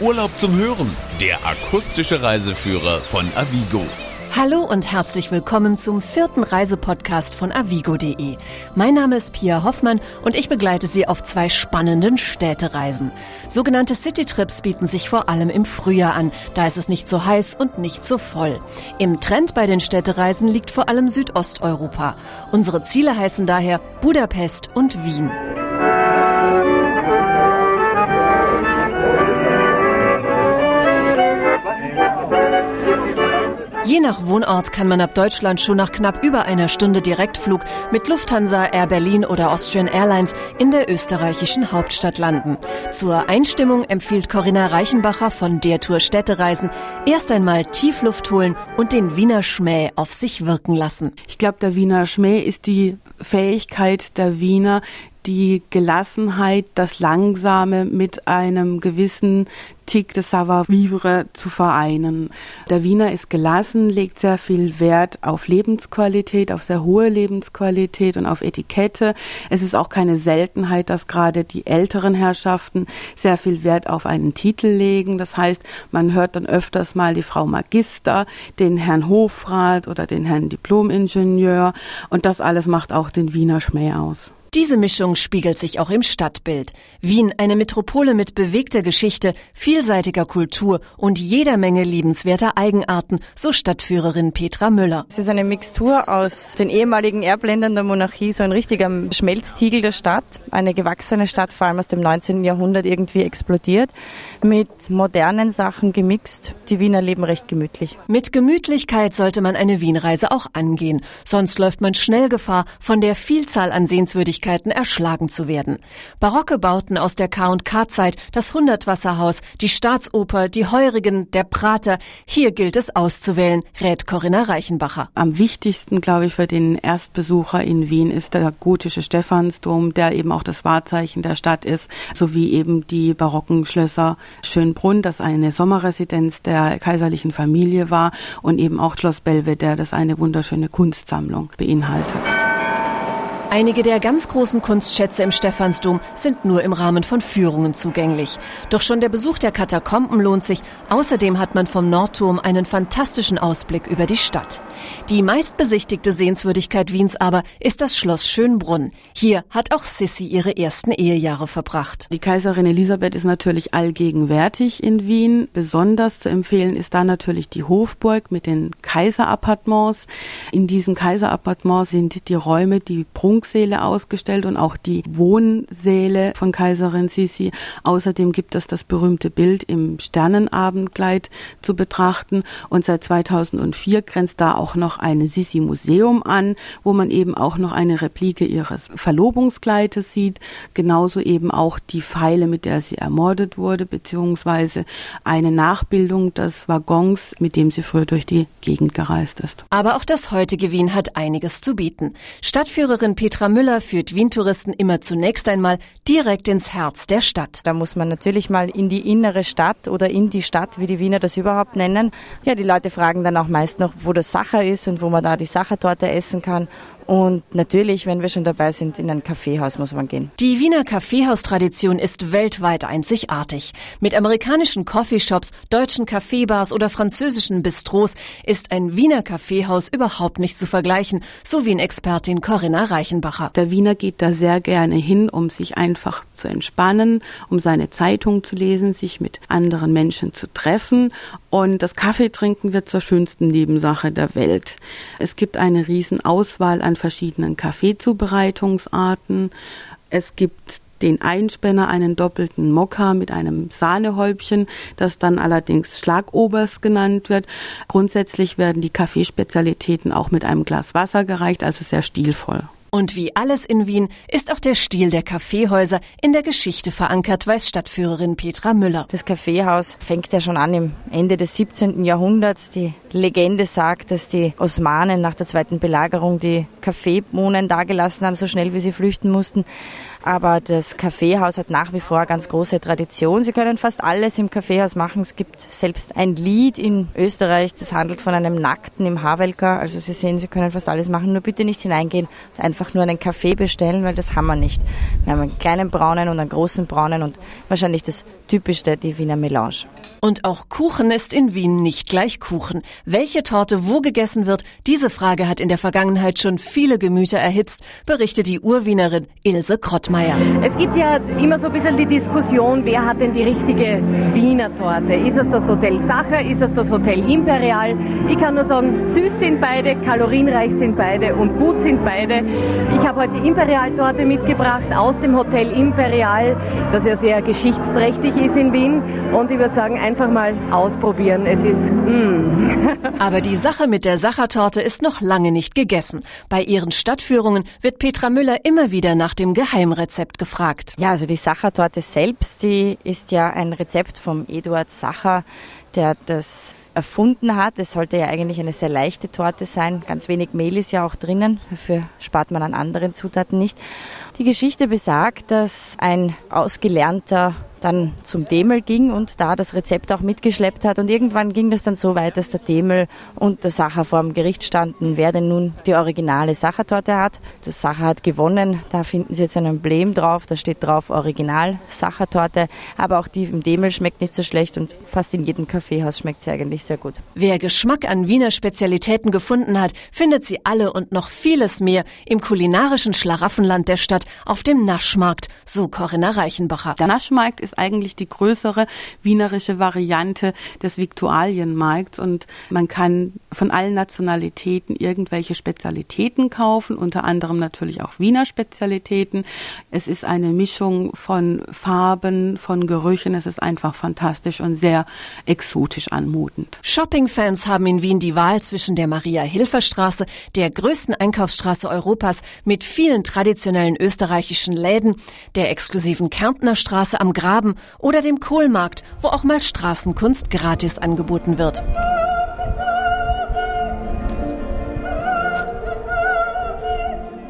Urlaub zum Hören, der akustische Reiseführer von Avigo. Hallo und herzlich willkommen zum vierten Reisepodcast von avigo.de. Mein Name ist Pia Hoffmann und ich begleite Sie auf zwei spannenden Städtereisen. Sogenannte Citytrips bieten sich vor allem im Frühjahr an, da ist es nicht so heiß und nicht so voll. Im Trend bei den Städtereisen liegt vor allem Südosteuropa. Unsere Ziele heißen daher Budapest und Wien. Je nach Wohnort kann man ab Deutschland schon nach knapp über einer Stunde Direktflug mit Lufthansa, Air Berlin oder Austrian Airlines in der österreichischen Hauptstadt landen. Zur Einstimmung empfiehlt Corinna Reichenbacher von der Tour Städtereisen erst einmal Tiefluft holen und den Wiener Schmäh auf sich wirken lassen. Ich glaube, der Wiener Schmäh ist die Fähigkeit der Wiener, die Gelassenheit, das Langsame mit einem gewissen Tick de Savoir-vivre zu vereinen. Der Wiener ist gelassen, legt sehr viel Wert auf Lebensqualität, auf sehr hohe Lebensqualität und auf Etikette. Es ist auch keine Seltenheit, dass gerade die älteren Herrschaften sehr viel Wert auf einen Titel legen. Das heißt, man hört dann öfters mal die Frau Magister, den Herrn Hofrat oder den Herrn Diplomingenieur und das alles macht auch den Wiener Schmäh aus. Diese Mischung spiegelt sich auch im Stadtbild. Wien, eine Metropole mit bewegter Geschichte, vielseitiger Kultur und jeder Menge liebenswerter Eigenarten, so Stadtführerin Petra Müller. Es ist eine Mixtur aus den ehemaligen Erbländern der Monarchie, so ein richtiger Schmelztiegel der Stadt, eine gewachsene Stadt, vor allem aus dem 19. Jahrhundert irgendwie explodiert, mit modernen Sachen gemixt. Die Wiener leben recht gemütlich. Mit Gemütlichkeit sollte man eine Wienreise auch angehen, sonst läuft man schnell Gefahr, von der Vielzahl an Sehenswürdigkeiten Möglichkeiten erschlagen zu werden. Barocke Bauten aus der K&K-Zeit, das Hundertwasserhaus, die Staatsoper, die Heurigen, der Prater, hier gilt es auszuwählen, rät Corinna Reichenbacher. Am wichtigsten, glaube ich, für den Erstbesucher in Wien ist der gotische Stephansdom, der eben auch das Wahrzeichen der Stadt ist, sowie eben die barocken Schlösser Schönbrunn, das eine Sommerresidenz der kaiserlichen Familie war und eben auch Schloss Belvedere, das eine wunderschöne Kunstsammlung beinhaltet. Einige der ganz großen Kunstschätze im Stephansdom sind nur im Rahmen von Führungen zugänglich. Doch schon der Besuch der Katakomben lohnt sich. Außerdem hat man vom Nordturm einen fantastischen Ausblick über die Stadt. Die meistbesichtigte Sehenswürdigkeit Wiens aber ist das Schloss Schönbrunn. Hier hat auch Sissi ihre ersten Ehejahre verbracht. Die Kaiserin Elisabeth ist natürlich allgegenwärtig in Wien. Besonders zu empfehlen ist da natürlich die Hofburg mit den Kaiserappartements. In diesen Kaiserappartements sind die Räume, die Prunk Prunksäle ausgestellt und auch die Wohnsäle von Kaiserin Sisi. Außerdem gibt es das berühmte Bild im Sternenabendkleid zu betrachten und seit 2004 grenzt da auch noch ein Sisi Museum an, wo man eben auch noch eine Replike ihres Verlobungskleides sieht, genauso eben auch die Pfeile, mit der sie ermordet wurde, beziehungsweise eine Nachbildung des Waggons, mit dem sie früher durch die Gegend gereist ist. Aber auch das heutige Wien hat einiges zu bieten. Stadtführerin Petra Petra Müller führt Wien-Touristen immer zunächst einmal direkt ins Herz der Stadt. Da muss man natürlich mal in die innere Stadt oder in die Stadt, wie die Wiener das überhaupt nennen. Ja, die Leute fragen dann auch meist noch, wo das Sacher ist und wo man da die Sachertorte essen kann. Und natürlich, wenn wir schon dabei sind, in ein Kaffeehaus muss man gehen. Die Wiener Kaffeehaustradition ist weltweit einzigartig. Mit amerikanischen Coffeeshops, deutschen Kaffeebars oder französischen Bistros ist ein Wiener Kaffeehaus überhaupt nicht zu vergleichen, so wie Expertin Corinna Reichenbacher. Der Wiener geht da sehr gerne hin, um sich einfach zu entspannen, um seine Zeitung zu lesen, sich mit anderen Menschen zu treffen. Und das Kaffeetrinken wird zur schönsten Nebensache der Welt. Es gibt eine riesen Auswahl an an verschiedenen Kaffeezubereitungsarten. Es gibt den Einspänner, einen doppelten Mokka mit einem Sahnehäubchen, das dann allerdings Schlagobers genannt wird. Grundsätzlich werden die Kaffeespezialitäten auch mit einem Glas Wasser gereicht, also sehr stilvoll. Und wie alles in Wien ist auch der Stil der Kaffeehäuser in der Geschichte verankert, weiß Stadtführerin Petra Müller. Das Kaffeehaus fängt ja schon an im Ende des 17. Jahrhunderts. Die Legende sagt, dass die Osmanen nach der zweiten Belagerung die Kaffeebohnen dagelassen haben, so schnell wie sie flüchten mussten. Aber das Kaffeehaus hat nach wie vor eine ganz große Tradition. Sie können fast alles im Kaffeehaus machen. Es gibt selbst ein Lied in Österreich, das handelt von einem Nackten im Havelka. Also Sie sehen, Sie können fast alles machen, nur bitte nicht hineingehen und einfach nur einen Kaffee bestellen, weil das haben wir nicht. Wir haben einen kleinen braunen und einen großen braunen und wahrscheinlich das typischste, die Wiener Melange. Und auch Kuchen ist in Wien nicht gleich Kuchen. Welche Torte wo gegessen wird, diese Frage hat in der Vergangenheit schon viele Gemüter erhitzt, berichtet die Urwienerin Ilse Krottmeier. Es gibt ja immer so ein bisschen die Diskussion, wer hat denn die richtige Wiener Torte? Ist es das Hotel Sacher? Ist es das Hotel Imperial? Ich kann nur sagen, süß sind beide, kalorienreich sind beide und gut sind beide. Ich habe heute Imperial-Torte mitgebracht aus dem Hotel Imperial, das ja sehr geschichtsträchtig ist in Wien. Und ich würde sagen, einfach mal ausprobieren. Es ist mm. Aber die Sache mit der Sachertorte ist noch lange nicht gegessen. Bei ihren Stadtführungen wird Petra Müller immer wieder nach dem Geheimrezept gefragt. Ja, also die Sachertorte selbst, die ist ja ein Rezept vom Eduard Sacher, der das erfunden hat. Es sollte ja eigentlich eine sehr leichte Torte sein. Ganz wenig Mehl ist ja auch drinnen. Dafür spart man an anderen Zutaten nicht. Die Geschichte besagt, dass ein ausgelernter dann zum Demel ging und da das Rezept auch mitgeschleppt hat. Und irgendwann ging das dann so weit, dass der Demel und der Sacher vor dem Gericht standen, wer denn nun die originale Sachertorte hat. Der Sacher hat gewonnen. Da finden Sie jetzt ein Emblem drauf. Da steht drauf Original Sachertorte. Aber auch die im Demel schmeckt nicht so schlecht und fast in jedem Kaffeehaus schmeckt sie eigentlich sehr gut. Wer Geschmack an Wiener Spezialitäten gefunden hat, findet sie alle und noch vieles mehr im kulinarischen Schlaraffenland der Stadt auf dem Naschmarkt, so Corinna Reichenbacher. Der Naschmarkt ist eigentlich die größere wienerische Variante des Viktualienmarkts und man kann von allen Nationalitäten irgendwelche Spezialitäten kaufen, unter anderem natürlich auch Wiener Spezialitäten. Es ist eine Mischung von Farben, von Gerüchen. Es ist einfach fantastisch und sehr exotisch anmutend. Shoppingfans haben in Wien die Wahl zwischen der Maria-Hilfer-Straße, der größten Einkaufsstraße Europas mit vielen traditionellen österreichischen Läden, der exklusiven Kärntner Straße am Graben oder dem Kohlmarkt, wo auch mal Straßenkunst gratis angeboten wird.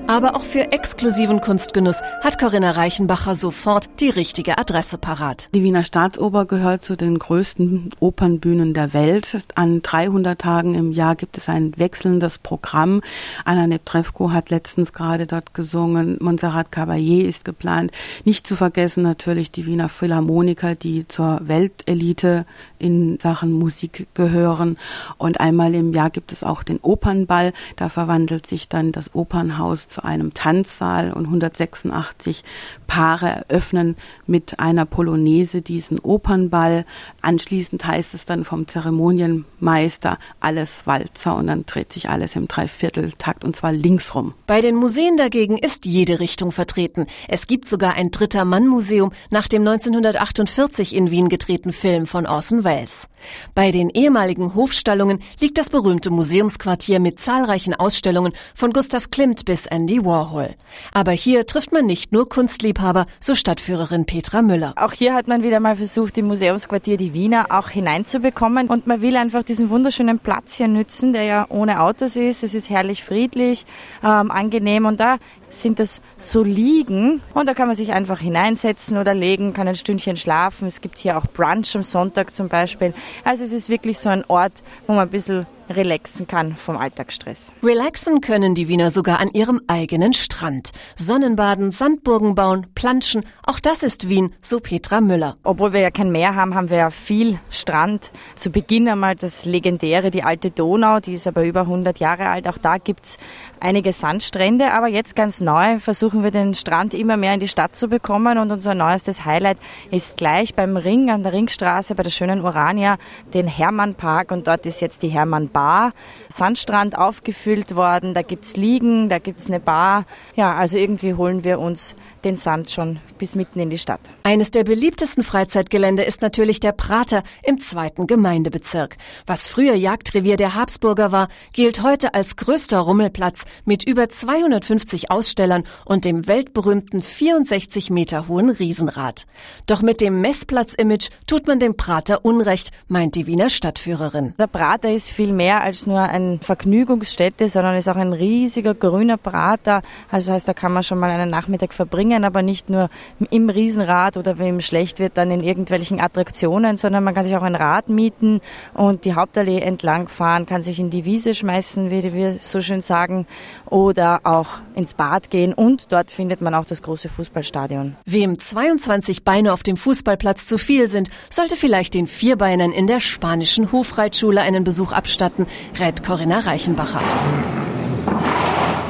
Aber auch für exklusiven Kunstgenuss hat Corinna Reichenbacher sofort die richtige Adresse parat. Die Wiener Staatsoper gehört zu den größten Opernbühnen der Welt. An 300 Tagen im Jahr gibt es ein wechselndes Programm. Anna Neptrevko hat letztens gerade dort gesungen. Montserrat Caballé ist geplant. Nicht zu vergessen natürlich die Wiener Philharmoniker, die zur Weltelite in Sachen Musik gehören. Und einmal im Jahr gibt es auch den Opernball. Da verwandelt sich dann das Opernhaus zu einem Tanzsaal und 186 Paare eröffnen mit einer Polonaise diesen Opernball. Anschließend heißt es dann vom Zeremonienmeister alles Walzer und dann dreht sich alles im Dreivierteltakt und zwar linksrum. Bei den Museen dagegen ist jede Richtung vertreten. Es gibt sogar ein Dritter Mann Museum nach dem 1948 in Wien gedrehten Film von Orson Welles. Bei den ehemaligen Hofstallungen liegt das berühmte Museumsquartier mit zahlreichen Ausstellungen von Gustav Klimt bis Andy Warhol. Aber hier trifft man nicht nur Kunstliebhaber, so Stadtführerin Petra Müller. Auch hier hat man wieder mal versucht, im Museumsquartier die Wiener auch hineinzubekommen und man will einfach diesen wunderschönen Platz hier nützen, der ja ohne Autos ist. Es ist herrlich friedlich, ähm, angenehm und da sind das so Liegen und da kann man sich einfach hineinsetzen oder legen, kann ein Stündchen schlafen. Es gibt hier auch Brunch am Sonntag zum Beispiel. Also es ist wirklich so ein Ort, wo man ein bisschen relaxen kann vom Alltagsstress. Relaxen können die Wiener sogar an ihrem eigenen Strand. Sonnenbaden, Sandburgen bauen, planschen, auch das ist Wien, so Petra Müller. Obwohl wir ja kein Meer haben, haben wir ja viel Strand. Zu Beginn einmal das legendäre, die alte Donau, die ist aber über 100 Jahre alt. Auch da gibt's einige Sandstrände, aber jetzt ganz neu versuchen wir den Strand immer mehr in die Stadt zu bekommen und unser neuestes Highlight ist gleich beim Ring an der Ringstraße bei der schönen Urania, den Hermannpark und dort ist jetzt die Hermann Bar, Sandstrand aufgefüllt worden, da gibt's Liegen, da gibt's eine Bar. Ja, also irgendwie holen wir uns den Sand schon bis mitten in die Stadt. Eines der beliebtesten Freizeitgelände ist natürlich der Prater im zweiten Gemeindebezirk. Was früher Jagdrevier der Habsburger war, gilt heute als größter Rummelplatz mit über 250 Aus Ausstellern und dem weltberühmten 64 Meter hohen Riesenrad. Doch mit dem Messplatz-Image tut man dem Prater Unrecht, meint die Wiener Stadtführerin. Der Prater ist viel mehr als nur ein Vergnügungsstätte, sondern ist auch ein riesiger grüner Prater. Also das heißt, da kann man schon mal einen Nachmittag verbringen, aber nicht nur im Riesenrad oder wenn ihm schlecht wird, dann in irgendwelchen Attraktionen, sondern man kann sich auch ein Rad mieten und die Hauptallee entlang fahren, kann sich in die Wiese schmeißen, wie wir so schön sagen, oder auch ins Bad gehen und dort findet man auch das große Fußballstadion. Wem 22 Beine auf dem Fußballplatz zu viel sind, sollte vielleicht den Vierbeinern in der spanischen Hofreitschule einen Besuch abstatten, rät Corinna Reichenbacher.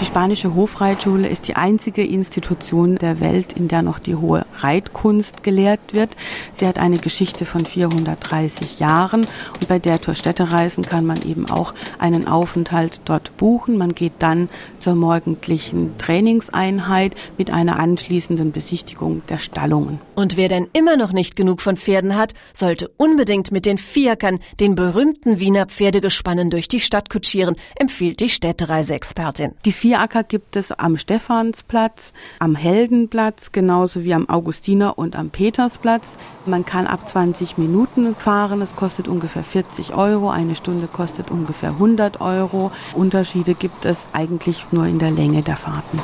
Die spanische Hofreitschule ist die einzige Institution der Welt, in der noch die hohe Reitkunst gelehrt wird. Sie hat eine Geschichte von 430 Jahren und bei der Tour Städtereisen kann man eben auch einen Aufenthalt dort buchen. Man geht dann zur morgendlichen Trainingseinheit mit einer anschließenden Besichtigung der Stallungen. Und wer denn immer noch nicht genug von Pferden hat, sollte unbedingt mit den Fiakern, den berühmten Wiener Pferdegespannen, durch die Stadt kutschieren, empfiehlt die Städtereiseexpertin. Die Vieracker gibt es am Stephansplatz, am Heldenplatz, genauso wie am Augustiner und am Petersplatz. Man kann ab 20 Minuten fahren. Es kostet ungefähr 40 Euro. Eine Stunde kostet ungefähr 100 Euro. Unterschiede gibt es eigentlich nur in der Länge der Fahrten.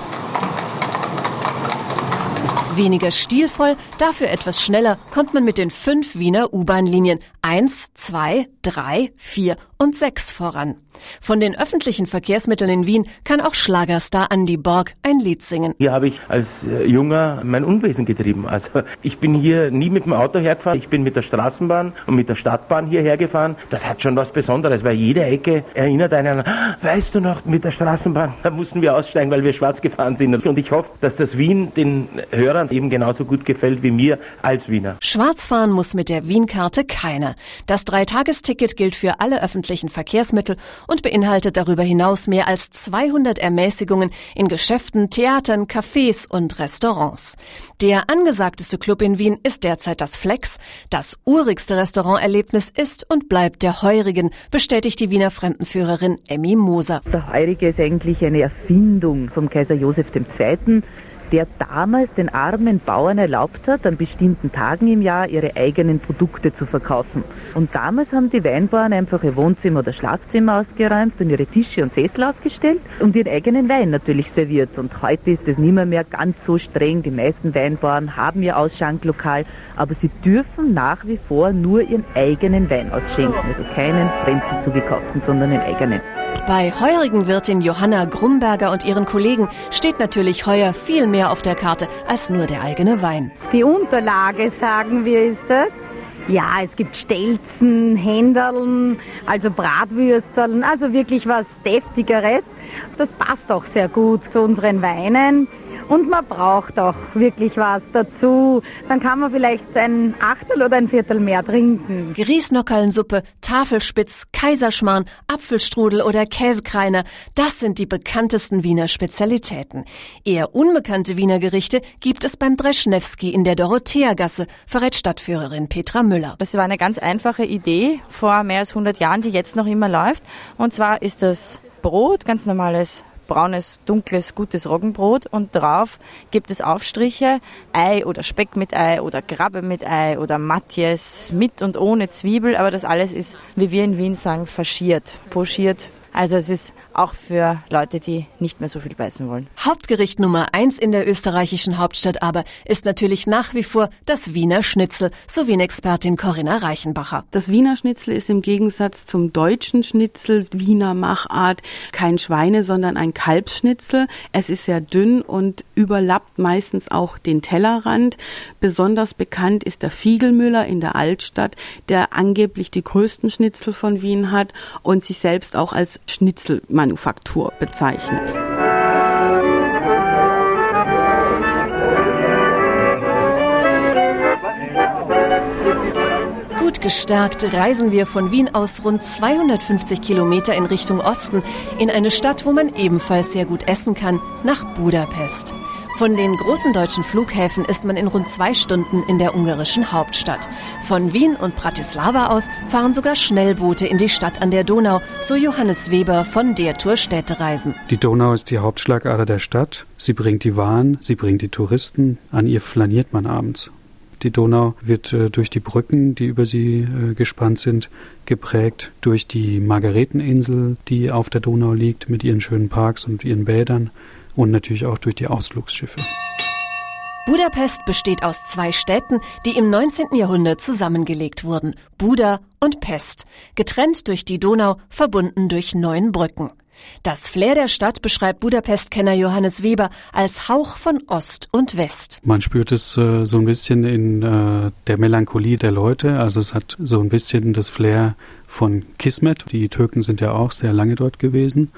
Weniger stilvoll, dafür etwas schneller kommt man mit den fünf Wiener U-Bahn-Linien 1, 2, 3, 4 und 6 voran. Von den öffentlichen Verkehrsmitteln in Wien kann auch Schlagerstar Andy Borg ein Lied singen. Hier habe ich als äh, Junger mein Unwesen getrieben. Also ich bin hier nie mit dem Auto hergefahren, ich bin mit der Straßenbahn und mit der Stadtbahn hierher gefahren. Das hat schon was Besonderes, weil jede Ecke erinnert einen an, weißt du noch, mit der Straßenbahn, da mussten wir aussteigen, weil wir schwarz gefahren sind. Und ich hoffe, dass das Wien den Hörern eben genauso gut gefällt wie mir als Wiener. Schwarz fahren muss mit der Wien-Karte keiner. Das Dreitagesticket gilt für alle öffentlichen Verkehrsmittel und beinhaltet darüber hinaus mehr als 200 Ermäßigungen in Geschäften, Theatern, Cafés und Restaurants. Der angesagteste Club in Wien ist derzeit das Flex. Das urigste Restauranterlebnis ist und bleibt der Heurigen, bestätigt die Wiener Fremdenführerin Emmy Moser. Der Heurige ist eigentlich eine Erfindung vom Kaiser Josef II der damals den armen Bauern erlaubt hat, an bestimmten Tagen im Jahr ihre eigenen Produkte zu verkaufen. Und damals haben die Weinbauern einfach ihr Wohnzimmer oder Schlafzimmer ausgeräumt und ihre Tische und Sessel aufgestellt und ihren eigenen Wein natürlich serviert. Und heute ist das nicht mehr, mehr ganz so streng. Die meisten Weinbauern haben ihr Ausschanklokal, aber sie dürfen nach wie vor nur ihren eigenen Wein ausschenken. Also keinen fremden zugekauften, sondern den eigenen. Bei heurigen Wirtin Johanna Grumberger und ihren Kollegen steht natürlich heuer viel mehr auf der Karte als nur der eigene Wein. Die Unterlage, sagen wir, ist das. Ja, es gibt Stelzen, Händeln, also Bratwürsteln, also wirklich was Deftigeres. Das passt auch sehr gut zu unseren Weinen. Und man braucht auch wirklich was dazu. Dann kann man vielleicht ein Achtel oder ein Viertel mehr trinken. Grießnockerlnsuppe, Tafelspitz, Kaiserschmarrn, Apfelstrudel oder Käsekreiner, das sind die bekanntesten Wiener Spezialitäten. Eher unbekannte Wiener Gerichte gibt es beim Dreschnewski in der Dorotheagasse, verrät Stadtführerin Petra Müller. Das war eine ganz einfache Idee vor mehr als 100 Jahren, die jetzt noch immer läuft. Und zwar ist das Brot, ganz normales braunes, dunkles, gutes Roggenbrot und drauf gibt es Aufstriche, Ei oder Speck mit Ei oder Krabbe mit Ei oder Matjes mit und ohne Zwiebel, aber das alles ist, wie wir in Wien sagen, faschiert, pochiert. Also es ist auch für Leute, die nicht mehr so viel beißen wollen. Hauptgericht Nummer eins in der österreichischen Hauptstadt aber ist natürlich nach wie vor das Wiener Schnitzel, so Wien-Expertin Corinna Reichenbacher. Das Wiener Schnitzel ist im Gegensatz zum deutschen Schnitzel Wiener Machart kein Schweine, sondern ein Kalbsschnitzel. Es ist sehr dünn und überlappt meistens auch den Tellerrand. Besonders bekannt ist der Fiegelmüller in der Altstadt, der angeblich die größten Schnitzel von Wien hat und sich selbst auch als Schnitzelmanufaktur bezeichnet. Gut gestärkt reisen wir von Wien aus rund 250 Kilometer in Richtung Osten in eine Stadt, wo man ebenfalls sehr gut essen kann, nach Budapest. Von den großen deutschen Flughäfen ist man in rund zwei Stunden in der ungarischen Hauptstadt. Von Wien und Bratislava aus fahren sogar Schnellboote in die Stadt an der Donau, so Johannes Weber von der Tour Städtereisen. Die Donau ist die Hauptschlagader der Stadt. Sie bringt die Waren, sie bringt die Touristen. An ihr flaniert man abends. Die Donau wird äh, durch die Brücken, die über sie äh, gespannt sind, geprägt, durch die Margareteninsel, die auf der Donau liegt, mit ihren schönen Parks und ihren Bädern und natürlich auch durch die Ausflugsschiffe. Budapest besteht aus zwei Städten, die im 19. Jahrhundert zusammengelegt wurden, Buda und Pest, getrennt durch die Donau, verbunden durch neun Brücken. Das Flair der Stadt beschreibt Budapest-Kenner Johannes Weber als Hauch von Ost und West. Man spürt es äh, so ein bisschen in äh, der Melancholie der Leute. Also es hat so ein bisschen das Flair von Kismet. Die Türken sind ja auch sehr lange dort gewesen.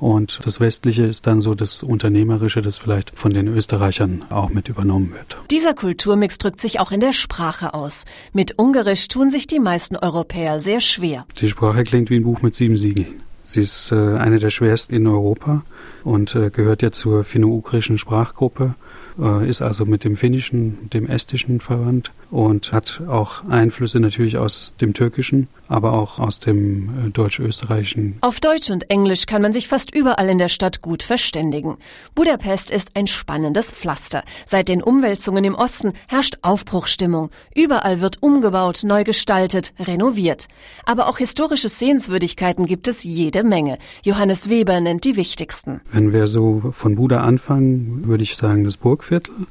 Und das Westliche ist dann so das Unternehmerische, das vielleicht von den Österreichern auch mit übernommen wird. Dieser Kulturmix drückt sich auch in der Sprache aus. Mit Ungarisch tun sich die meisten Europäer sehr schwer. Die Sprache klingt wie ein Buch mit sieben Siegeln. Sie ist äh, eine der schwersten in Europa und äh, gehört ja zur finno-ugrischen Sprachgruppe äh, ist also mit dem Finnischen, dem Estischen verwandt und hat auch Einflüsse natürlich aus dem Türkischen, aber auch aus dem äh, Deutsch-Österreichischen. Auf Deutsch und Englisch kann man sich fast überall in der Stadt gut verständigen. Budapest ist ein spannendes Pflaster. Seit den Umwälzungen im Osten herrscht Aufbruchstimmung. Überall wird umgebaut, neu gestaltet, renoviert. Aber auch historische Sehenswürdigkeiten gibt es jede Menge. Johannes Weber nennt die wichtigsten. Wenn wir so von Buda anfangen, würde ich sagen, das Burg Burgviertel,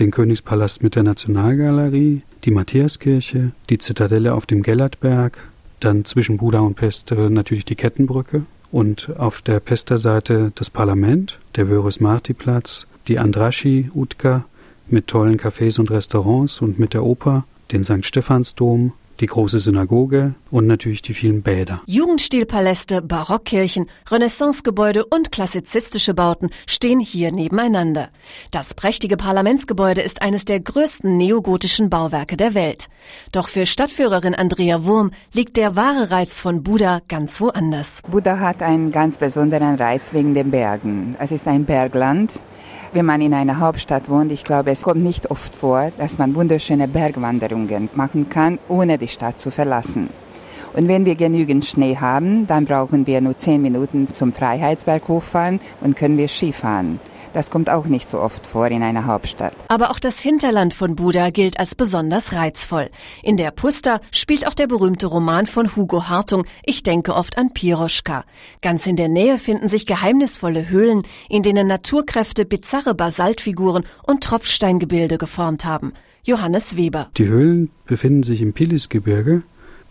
den Königspalast mit der Nationalgalerie, die Matthiaskirche, die Zitadelle auf dem Gellertberg, dann zwischen Buda und Pest natürlich die Kettenbrücke und auf der Pester Seite das Parlament, der Vörös-Marti-Platz, die Andraschi Utka mit tollen Cafés und Restaurants und mit der Oper, den St. Stephansdom, die große Synagoge und natürlich die vielen Bäder. Jugendstilpaläste, Barockkirchen, Renaissancegebäude und klassizistische Bauten stehen hier nebeneinander. Das prächtige Parlamentsgebäude ist eines der größten neogotischen Bauwerke der Welt. Doch für Stadtführerin Andrea Wurm liegt der wahre Reiz von Buda ganz woanders. Buda hat einen ganz besonderen Reiz wegen den Bergen. Es ist ein Bergland wenn man in einer Hauptstadt wohnt, ich glaube, es kommt nicht oft vor, dass man wunderschöne Bergwanderungen machen kann, ohne die Stadt zu verlassen. Und wenn wir genügend Schnee haben, dann brauchen wir nur zehn Minuten zum Freiheitsberg hochfahren und können wir Skifahren. Das kommt auch nicht so oft vor in einer Hauptstadt. Aber auch das Hinterland von Buda gilt als besonders reizvoll. In der Pusta spielt auch der berühmte Roman von Hugo Hartung Ich denke oft an Piroschka. Ganz in der Nähe finden sich geheimnisvolle Höhlen, in denen Naturkräfte bizarre Basaltfiguren und Tropfsteingebilde geformt haben. Johannes Weber. Die Höhlen befinden sich im Pilisgebirge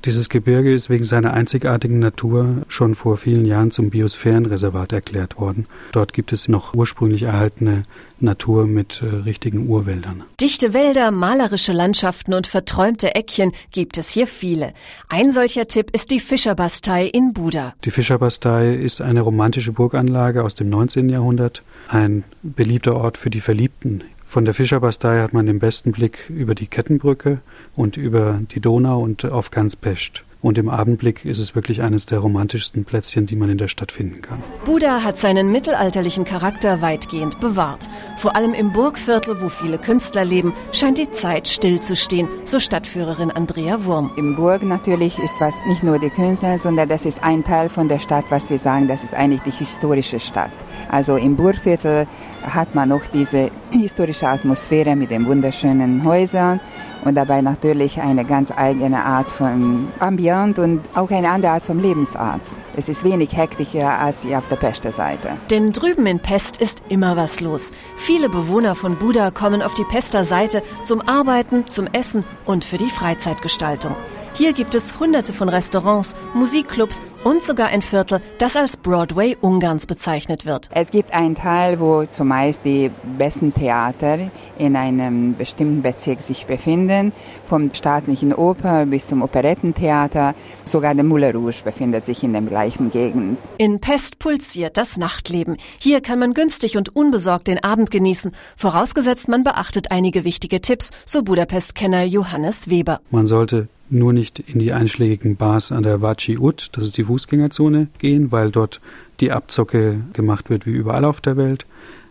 dieses Gebirge ist wegen seiner einzigartigen Natur schon vor vielen Jahren zum Biosphärenreservat erklärt worden. Dort gibt es noch ursprünglich erhaltene Natur mit äh, richtigen Urwäldern. Dichte Wälder, malerische Landschaften und verträumte Eckchen gibt es hier viele. Ein solcher Tipp ist die Fischerbastei in Buda. Die Fischerbastei ist eine romantische Burganlage aus dem 19. Jahrhundert, ein beliebter Ort für die Verliebten von der Fischerbastei hat man den besten Blick über die Kettenbrücke und über die Donau und auf ganz Pest. Und im Abendblick ist es wirklich eines der romantischsten Plätzchen, die man in der Stadt finden kann. Buda hat seinen mittelalterlichen Charakter weitgehend bewahrt. Vor allem im Burgviertel, wo viele Künstler leben, scheint die Zeit stillzustehen, so Stadtführerin Andrea Wurm. Im Burg natürlich ist was nicht nur die Künstler, sondern das ist ein Teil von der Stadt, was wir sagen, das ist eigentlich die historische Stadt. Also im Burgviertel hat man noch diese historische Atmosphäre mit den wunderschönen Häusern und dabei natürlich eine ganz eigene Art von Ambient und auch eine andere Art von Lebensart. Es ist wenig hektischer als hier auf der Pester Seite. Denn drüben in Pest ist immer was los. Viele Bewohner von Buda kommen auf die Pester Seite zum Arbeiten, zum Essen und für die Freizeitgestaltung. Hier gibt es hunderte von Restaurants, Musikclubs und sogar ein Viertel, das als Broadway Ungarns bezeichnet wird. Es gibt einen Teil, wo zumeist die besten Theater in einem bestimmten Bezirk sich befinden, vom staatlichen Oper bis zum Operettentheater. Sogar der Moulin Rouge befindet sich in der gleichen Gegend. In Pest pulsiert das Nachtleben. Hier kann man günstig und unbesorgt den Abend genießen, vorausgesetzt man beachtet einige wichtige Tipps, so Budapest-Kenner Johannes Weber. Man sollte nur nicht in die einschlägigen Bars an der Vaci Ut, das ist die Fußgängerzone, gehen, weil dort die Abzocke gemacht wird wie überall auf der Welt.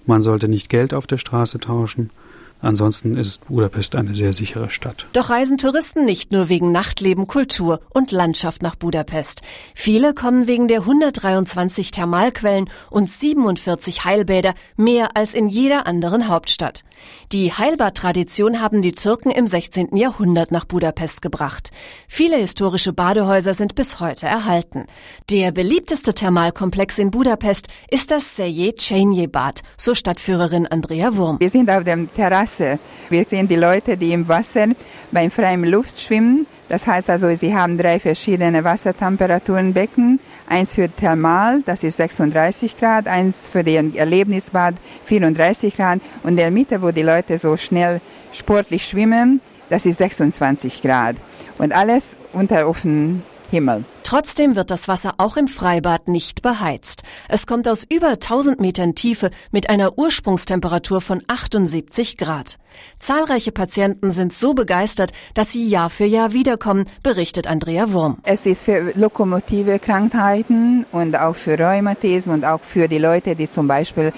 Man sollte nicht Geld auf der Straße tauschen. Ansonsten ist Budapest eine sehr sichere Stadt. Doch reisen Touristen nicht nur wegen Nachtleben, Kultur und Landschaft nach Budapest. Viele kommen wegen der 123 Thermalquellen und 47 Heilbäder mehr als in jeder anderen Hauptstadt. Die Heilbad-Tradition haben die Türken im 16. Jahrhundert nach Budapest gebracht. Viele historische Badehäuser sind bis heute erhalten. Der beliebteste Thermalkomplex in Budapest ist das Seje Csenye Bad, so Stadtführerin Andrea Wurm. Wir sind auf dem Terrasse Wasser. Wir sehen die Leute, die im Wasser beim freien Luft schwimmen. Das heißt also, sie haben drei verschiedene Wassertemperaturenbecken. Eins für Thermal, das ist 36 Grad, eins für den Erlebnisbad 34 Grad und in der Mitte, wo die Leute so schnell sportlich schwimmen, das ist 26 Grad. Und alles unter offenem Himmel. Trotzdem wird das Wasser auch im Freibad nicht beheizt. Es kommt aus über 1000 Metern Tiefe mit einer Ursprungstemperatur von 78 Grad. Zahlreiche Patienten sind so begeistert, dass sie Jahr für Jahr wiederkommen, berichtet Andrea Wurm. Es ist für lokomotive Krankheiten und auch für Rheumatismen und auch für die Leute, die zum Beispiel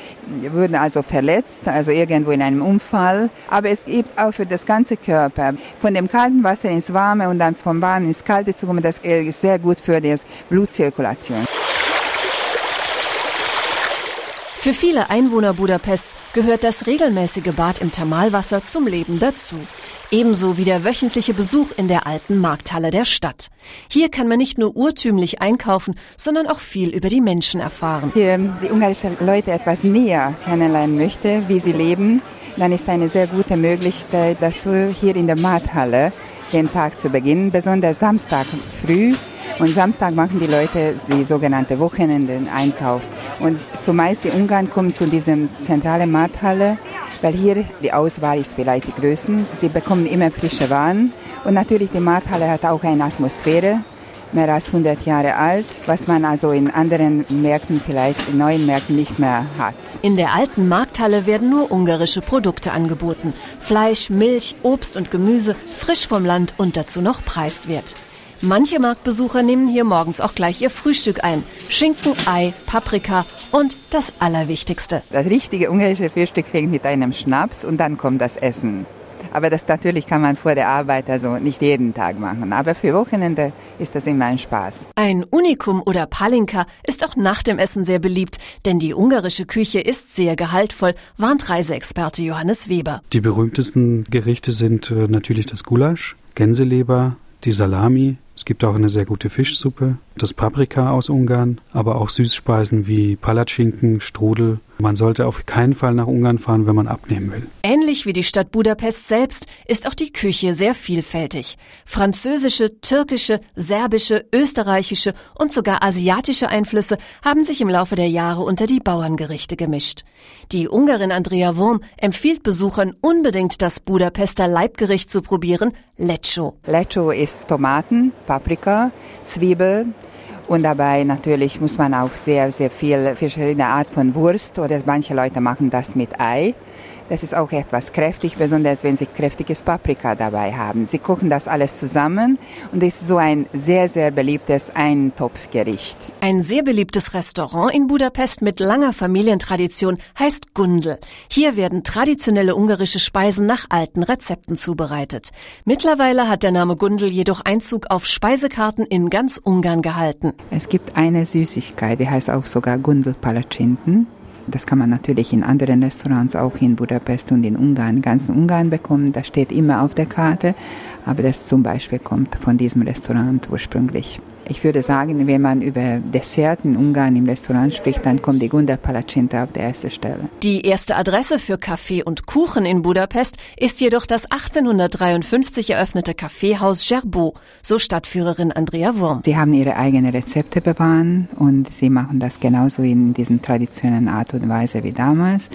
wurden also verletzt, also irgendwo in einem Unfall. Aber es gibt auch für das ganze Körper. Von dem kalten Wasser ins warme und dann vom warmen ins kalte zu kommen, das ist sehr gut für die Blutzirkulation. Für viele Einwohner Budapests gehört das regelmäßige Bad im Thermalwasser zum Leben dazu. Ebenso wie der wöchentliche Besuch in der alten Markthalle der Stadt. Hier kann man nicht nur urtümlich einkaufen, sondern auch viel über die Menschen erfahren. Hier die ungarischen Leute etwas näher kennenlernen möchte, wie sie leben, dann ist eine sehr gute Möglichkeit dazu, hier in der Markthalle den Tag zu beginnen, besonders Samstag früh und Samstag machen die Leute die sogenannte Wochenenden-Einkauf. Und zumeist die Ungarn kommen zu diesem zentralen Markthalle, weil hier die Auswahl ist vielleicht die größten. Sie bekommen immer frische Waren. Und natürlich die Markthalle hat auch eine Atmosphäre, mehr als 100 Jahre alt, was man also in anderen Märkten, vielleicht in neuen Märkten nicht mehr hat. In der alten Markthalle werden nur ungarische Produkte angeboten. Fleisch, Milch, Obst und Gemüse, frisch vom Land und dazu noch preiswert. Manche Marktbesucher nehmen hier morgens auch gleich ihr Frühstück ein. Schinken, Ei, Paprika und das Allerwichtigste. Das richtige ungarische Frühstück fängt mit einem Schnaps und dann kommt das Essen. Aber das natürlich kann man vor der Arbeit also nicht jeden Tag machen. Aber für Wochenende ist das immer ein Spaß. Ein Unikum oder Palinka ist auch nach dem Essen sehr beliebt, denn die ungarische Küche ist sehr gehaltvoll, warnt Reiseexperte Johannes Weber. Die berühmtesten Gerichte sind äh, natürlich das Gulasch, Gänseleber, die Salami, es gibt auch eine sehr gute Fischsuppe, das Paprika aus Ungarn, aber auch Süßspeisen wie Palatschinken, Strudel. Man sollte auf keinen Fall nach Ungarn fahren, wenn man abnehmen will. Ähnlich wie die Stadt Budapest selbst ist auch die Küche sehr vielfältig. Französische, türkische, serbische, österreichische und sogar asiatische Einflüsse haben sich im Laufe der Jahre unter die Bauerngerichte gemischt. Die Ungarin Andrea Wurm empfiehlt Besuchern unbedingt das Budapester Leibgericht zu probieren, Lecco. Lecco ist Tomaten, Paprika, Zwiebel und dabei natürlich muss man auch sehr, sehr viel verschiedene Art von Wurst oder manche Leute machen das mit Ei. Das ist auch etwas kräftig, besonders wenn Sie kräftiges Paprika dabei haben. Sie kochen das alles zusammen und ist so ein sehr, sehr beliebtes Eintopfgericht. Ein sehr beliebtes Restaurant in Budapest mit langer Familientradition heißt Gundel. Hier werden traditionelle ungarische Speisen nach alten Rezepten zubereitet. Mittlerweile hat der Name Gundel jedoch Einzug auf Speisekarten in ganz Ungarn gehalten. Es gibt eine Süßigkeit, die heißt auch sogar Gundel Palatschinken. Das kann man natürlich in anderen Restaurants auch in Budapest und in Ungarn, ganzen Ungarn bekommen. Das steht immer auf der Karte, aber das zum Beispiel kommt von diesem Restaurant ursprünglich. Ich würde sagen, wenn man über Dessert in Ungarn im Restaurant spricht, dann kommt die Gunda Palacinta auf der ersten Stelle. Die erste Adresse für Kaffee und Kuchen in Budapest ist jedoch das 1853 eröffnete Kaffeehaus Gerbeau, so Stadtführerin Andrea Wurm. Sie haben ihre eigenen Rezepte bewahren und sie machen das genauso in diesem traditionellen Art und Weise wie damals.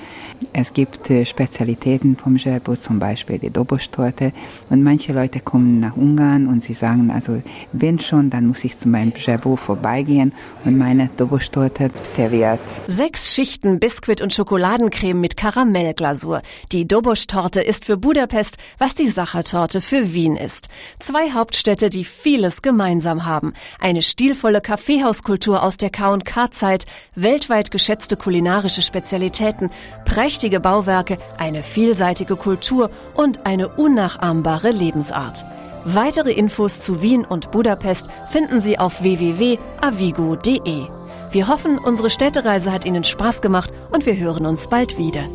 Es gibt äh, Spezialitäten vom Gerbeau, zum Beispiel die Dobostorte und manche Leute kommen nach Ungarn und sie sagen, also wenn schon, dann muss ich mussten beim Jabot vorbeigehen und meine Dobosch-Torte serviert. Sechs Schichten Biskuit und Schokoladencreme mit Karamellglasur. Die Dobosch-Torte ist für Budapest, was die Sachertorte für Wien ist. Zwei Hauptstädte, die vieles gemeinsam haben. Eine stilvolle Kaffeehauskultur aus der K&K-Zeit, weltweit geschätzte kulinarische Spezialitäten, prächtige Bauwerke, eine vielseitige Kultur und eine unnachahmbare Lebensart. Weitere Infos zu Wien und Budapest finden Sie auf www.avigo.de. Wir hoffen, unsere Städtereise hat Ihnen Spaß gemacht und wir hören uns bald wieder.